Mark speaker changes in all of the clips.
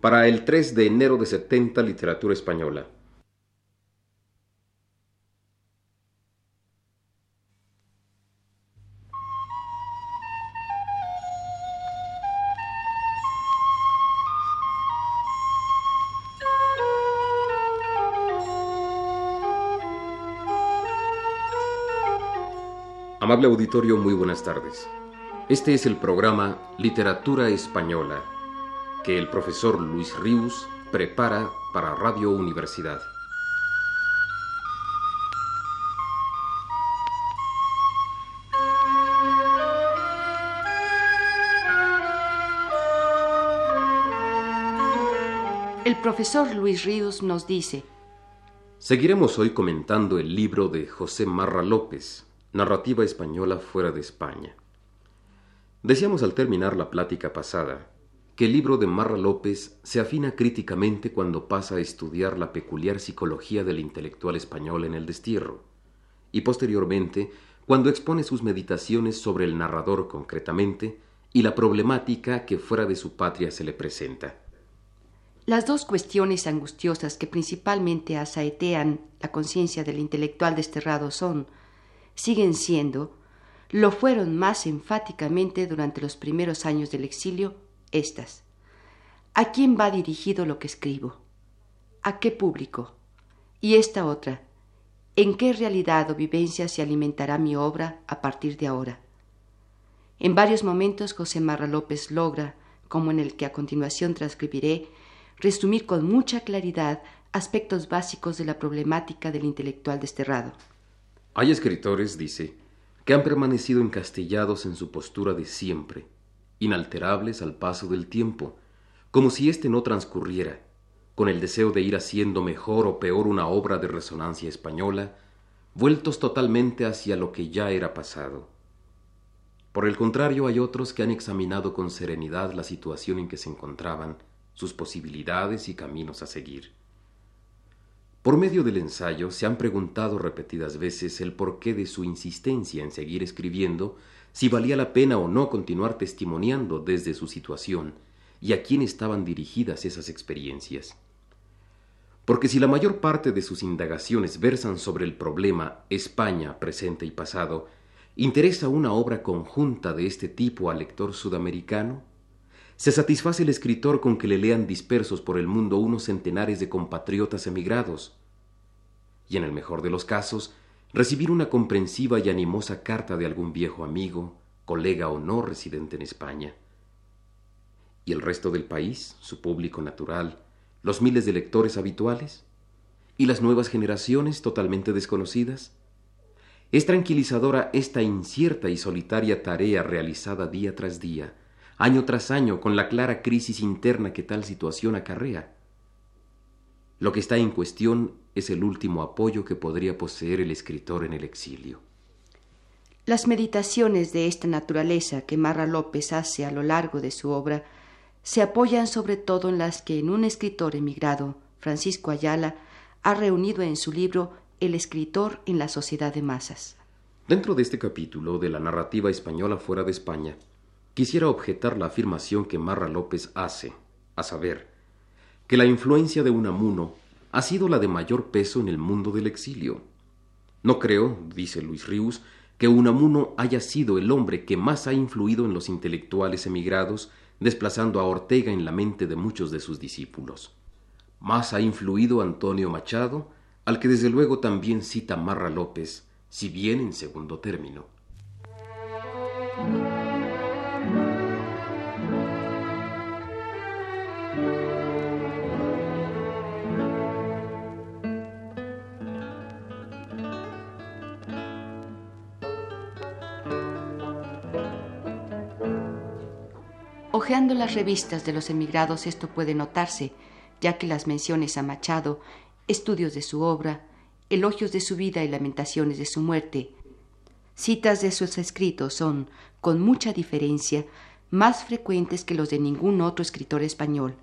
Speaker 1: Para el 3 de enero de 70 Literatura Española. Amable auditorio, muy buenas tardes. Este es el programa Literatura Española que el profesor Luis Ríos prepara para Radio Universidad.
Speaker 2: El profesor Luis Ríos nos dice,
Speaker 1: Seguiremos hoy comentando el libro de José Marra López, Narrativa Española fuera de España. Decíamos al terminar la plática pasada que el libro de Marra López se afina críticamente cuando pasa a estudiar la peculiar psicología del intelectual español en el destierro, y posteriormente cuando expone sus meditaciones sobre el narrador concretamente y la problemática que fuera de su patria se le presenta.
Speaker 2: Las dos cuestiones angustiosas que principalmente asaetean la conciencia del intelectual desterrado son siguen siendo, lo fueron más enfáticamente durante los primeros años del exilio, estas. ¿A quién va dirigido lo que escribo? ¿A qué público? Y esta otra. ¿En qué realidad o vivencia se alimentará mi obra a partir de ahora? En varios momentos José Marra López logra, como en el que a continuación transcribiré, resumir con mucha claridad aspectos básicos de la problemática del intelectual desterrado.
Speaker 1: Hay escritores, dice, que han permanecido encastillados en su postura de siempre, inalterables al paso del tiempo, como si éste no transcurriera, con el deseo de ir haciendo mejor o peor una obra de resonancia española, vueltos totalmente hacia lo que ya era pasado. Por el contrario, hay otros que han examinado con serenidad la situación en que se encontraban, sus posibilidades y caminos a seguir. Por medio del ensayo se han preguntado repetidas veces el porqué de su insistencia en seguir escribiendo, si valía la pena o no continuar testimoniando desde su situación y a quién estaban dirigidas esas experiencias. Porque si la mayor parte de sus indagaciones versan sobre el problema España, presente y pasado, ¿interesa una obra conjunta de este tipo al lector sudamericano? ¿Se satisface el escritor con que le lean dispersos por el mundo unos centenares de compatriotas emigrados? Y en el mejor de los casos, recibir una comprensiva y animosa carta de algún viejo amigo, colega o no residente en España. ¿Y el resto del país, su público natural, los miles de lectores habituales? ¿Y las nuevas generaciones totalmente desconocidas? Es tranquilizadora esta incierta y solitaria tarea realizada día tras día, año tras año, con la clara crisis interna que tal situación acarrea. Lo que está en cuestión es el último apoyo que podría poseer el escritor en el exilio.
Speaker 2: Las meditaciones de esta naturaleza que Marra López hace a lo largo de su obra se apoyan sobre todo en las que en un escritor emigrado, Francisco Ayala, ha reunido en su libro El escritor en la sociedad de masas.
Speaker 1: Dentro de este capítulo de la narrativa española fuera de España, quisiera objetar la afirmación que Marra López hace, a saber, que la influencia de Unamuno ha sido la de mayor peso en el mundo del exilio. No creo, dice Luis Rius, que Unamuno haya sido el hombre que más ha influido en los intelectuales emigrados, desplazando a Ortega en la mente de muchos de sus discípulos. Más ha influido Antonio Machado, al que desde luego también cita Marra López, si bien en segundo término.
Speaker 2: Ojeando las revistas de los emigrados esto puede notarse, ya que las menciones a Machado, estudios de su obra, elogios de su vida y lamentaciones de su muerte, citas de sus escritos son, con mucha diferencia, más frecuentes que los de ningún otro escritor español.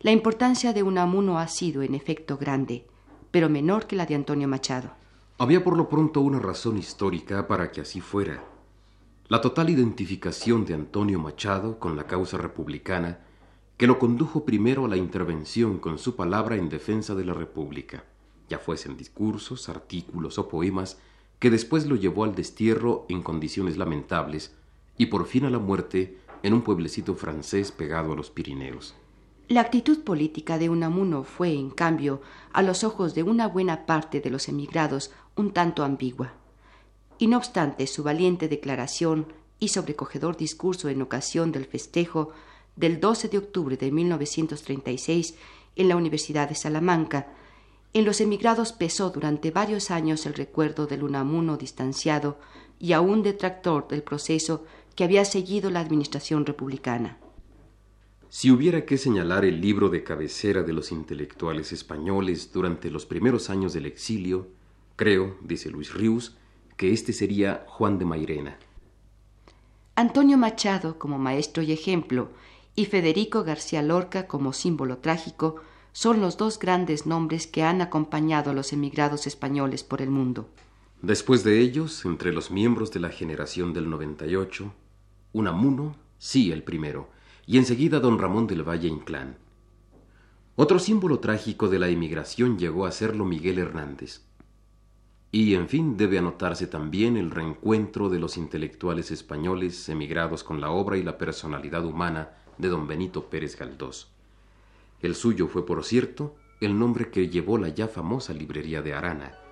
Speaker 2: La importancia de Unamuno ha sido, en efecto, grande, pero menor que la de Antonio Machado.
Speaker 1: Había por lo pronto una razón histórica para que así fuera. La total identificación de Antonio Machado con la causa republicana que lo condujo primero a la intervención con su palabra en defensa de la República, ya fuesen discursos, artículos o poemas, que después lo llevó al destierro en condiciones lamentables y por fin a la muerte en un pueblecito francés pegado a los Pirineos.
Speaker 2: La actitud política de Unamuno fue, en cambio, a los ojos de una buena parte de los emigrados, un tanto ambigua. Y no obstante su valiente declaración y sobrecogedor discurso en ocasión del festejo del 12 de octubre de 1936 en la Universidad de Salamanca, en los emigrados pesó durante varios años el recuerdo del Unamuno distanciado y aún detractor del proceso que había seguido la administración republicana.
Speaker 1: Si hubiera que señalar el libro de cabecera de los intelectuales españoles durante los primeros años del exilio, creo, dice Luis Rius, que este sería Juan de Mairena.
Speaker 2: Antonio Machado como maestro y ejemplo, y Federico García Lorca como símbolo trágico, son los dos grandes nombres que han acompañado a los emigrados españoles por el mundo.
Speaker 1: Después de ellos, entre los miembros de la generación del 98, Unamuno, sí el primero, y enseguida don Ramón del Valle Inclán. Otro símbolo trágico de la emigración llegó a serlo Miguel Hernández. Y en fin debe anotarse también el reencuentro de los intelectuales españoles emigrados con la obra y la personalidad humana de don Benito Pérez Galdós. El suyo fue, por cierto, el nombre que llevó la ya famosa librería de Arana.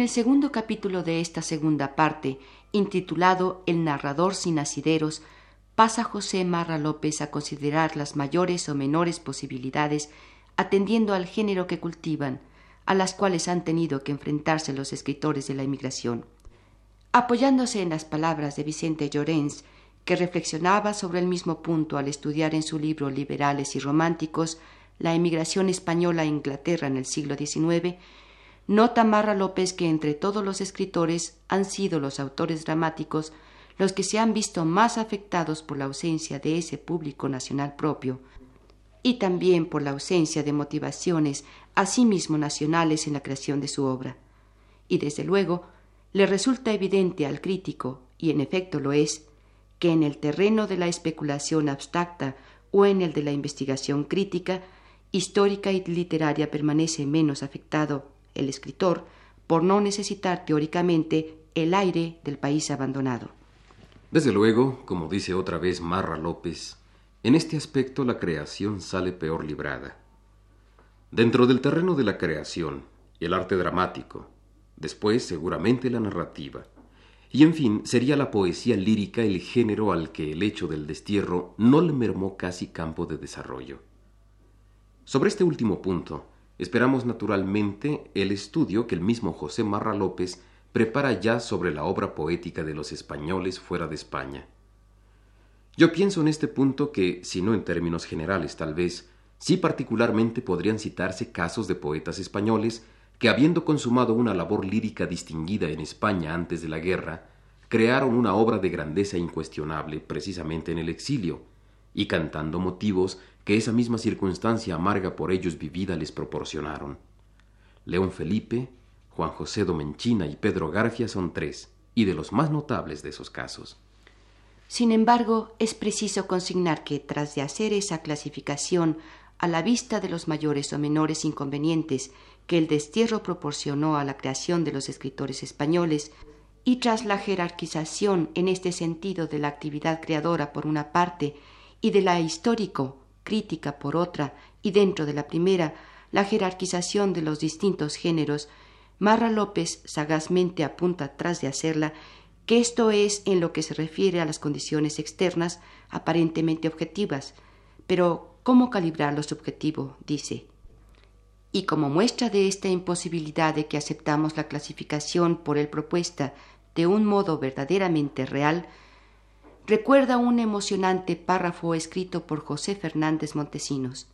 Speaker 2: En el segundo capítulo de esta segunda parte, intitulado El narrador sin asideros, pasa José Marra López a considerar las mayores o menores posibilidades atendiendo al género que cultivan, a las cuales han tenido que enfrentarse los escritores de la emigración. Apoyándose en las palabras de Vicente Llorens, que reflexionaba sobre el mismo punto al estudiar en su libro Liberales y Románticos la emigración española a Inglaterra en el siglo XIX, Nota Marra López que entre todos los escritores han sido los autores dramáticos los que se han visto más afectados por la ausencia de ese público nacional propio y también por la ausencia de motivaciones asimismo nacionales en la creación de su obra. Y desde luego le resulta evidente al crítico, y en efecto lo es, que en el terreno de la especulación abstracta o en el de la investigación crítica, histórica y literaria permanece menos afectado el escritor, por no necesitar teóricamente el aire del país abandonado.
Speaker 1: Desde luego, como dice otra vez Marra López, en este aspecto la creación sale peor librada. Dentro del terreno de la creación, el arte dramático, después seguramente la narrativa, y en fin, sería la poesía lírica el género al que el hecho del destierro no le mermó casi campo de desarrollo. Sobre este último punto, Esperamos naturalmente el estudio que el mismo José Marra López prepara ya sobre la obra poética de los españoles fuera de España. Yo pienso en este punto que, si no en términos generales tal vez, sí particularmente podrían citarse casos de poetas españoles que, habiendo consumado una labor lírica distinguida en España antes de la guerra, crearon una obra de grandeza incuestionable precisamente en el exilio, y cantando motivos que esa misma circunstancia amarga por ellos vivida les proporcionaron. León Felipe, Juan José Domenchina y Pedro Garfia son tres, y de los más notables de esos casos.
Speaker 2: Sin embargo, es preciso consignar que, tras de hacer esa clasificación a la vista de los mayores o menores inconvenientes que el destierro proporcionó a la creación de los escritores españoles, y tras la jerarquización en este sentido de la actividad creadora por una parte y de la histórico crítica por otra y dentro de la primera la jerarquización de los distintos géneros, Marra López sagazmente apunta tras de hacerla que esto es en lo que se refiere a las condiciones externas aparentemente objetivas, pero ¿cómo calibrar lo subjetivo? dice. Y como muestra de esta imposibilidad de que aceptamos la clasificación por él propuesta de un modo verdaderamente real, recuerda un emocionante párrafo escrito por José Fernández Montesinos,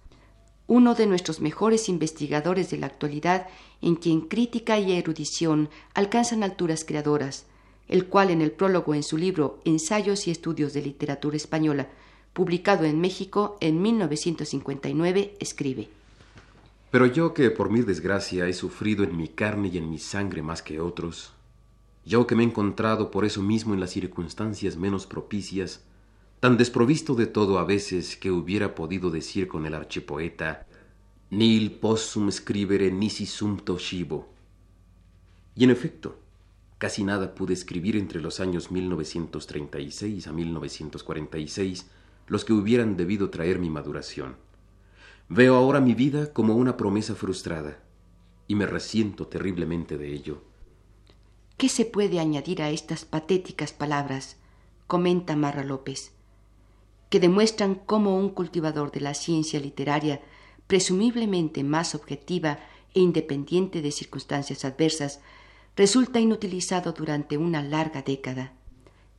Speaker 2: uno de nuestros mejores investigadores de la actualidad, en quien crítica y erudición alcanzan alturas creadoras, el cual en el prólogo en su libro Ensayos y Estudios de Literatura Española, publicado en México en 1959, escribe.
Speaker 1: Pero yo que por mi desgracia he sufrido en mi carne y en mi sangre más que otros, yo que me he encontrado por eso mismo en las circunstancias menos propicias, tan desprovisto de todo a veces que hubiera podido decir con el archipoeta Nil possum scribere nisi sumto shibo. Y en efecto, casi nada pude escribir entre los años 1936 a 1946, los que hubieran debido traer mi maduración. Veo ahora mi vida como una promesa frustrada, y me resiento terriblemente de ello.
Speaker 2: ¿Qué se puede añadir a estas patéticas palabras? comenta Marra López, que demuestran cómo un cultivador de la ciencia literaria presumiblemente más objetiva e independiente de circunstancias adversas, resulta inutilizado durante una larga década.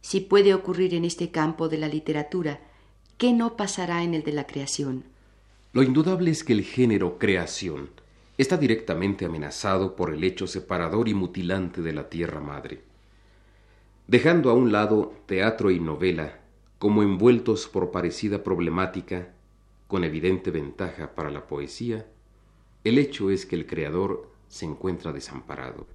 Speaker 2: Si puede ocurrir en este campo de la literatura, ¿qué no pasará en el de la creación?
Speaker 1: Lo indudable es que el género creación está directamente amenazado por el hecho separador y mutilante de la tierra madre. Dejando a un lado teatro y novela como envueltos por parecida problemática, con evidente ventaja para la poesía, el hecho es que el creador se encuentra desamparado.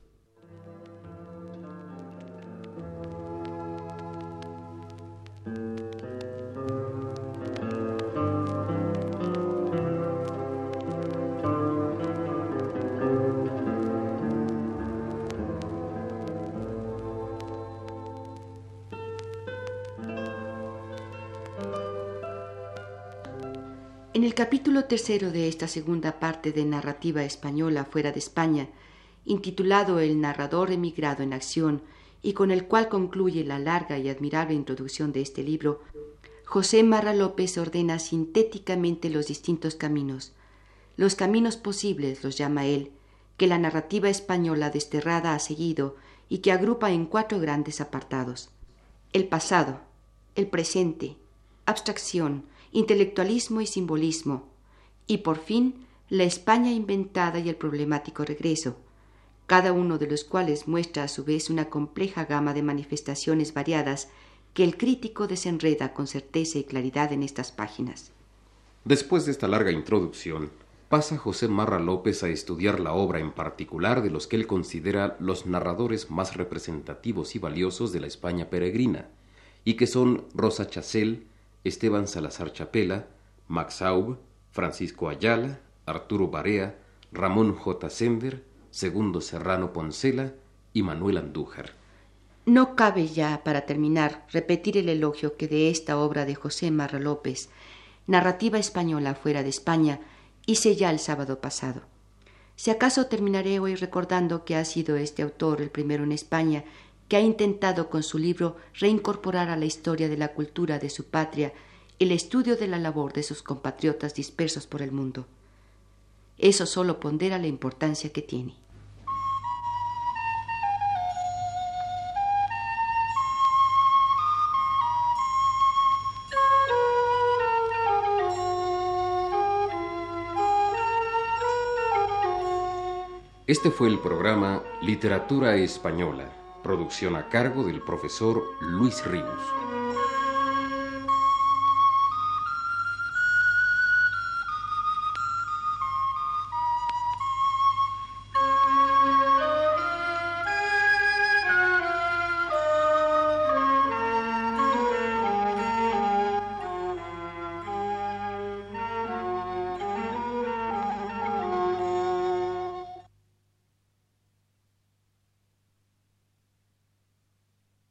Speaker 2: En el capítulo tercero de esta segunda parte de narrativa española fuera de España, intitulado El narrador emigrado en acción y con el cual concluye la larga y admirable introducción de este libro, José Marra López ordena sintéticamente los distintos caminos. Los caminos posibles, los llama él, que la narrativa española desterrada ha seguido y que agrupa en cuatro grandes apartados. El pasado, el presente, abstracción, intelectualismo y simbolismo, y por fin la España inventada y el problemático regreso, cada uno de los cuales muestra a su vez una compleja gama de manifestaciones variadas que el crítico desenreda con certeza y claridad en estas páginas.
Speaker 1: Después de esta larga introducción, pasa José Marra López a estudiar la obra en particular de los que él considera los narradores más representativos y valiosos de la España peregrina, y que son Rosa Chacel, Esteban Salazar Chapela, Max Aub, Francisco Ayala, Arturo Barea, Ramón J. Sender, Segundo Serrano Poncela y Manuel Andújar.
Speaker 2: No cabe ya, para terminar, repetir el elogio que de esta obra de José Marra López, narrativa española fuera de España, hice ya el sábado pasado. Si acaso terminaré hoy recordando que ha sido este autor el primero en España que ha intentado con su libro reincorporar a la historia de la cultura de su patria el estudio de la labor de sus compatriotas dispersos por el mundo. Eso solo pondera la importancia que tiene.
Speaker 1: Este fue el programa Literatura Española Producción a cargo del profesor Luis Ríos.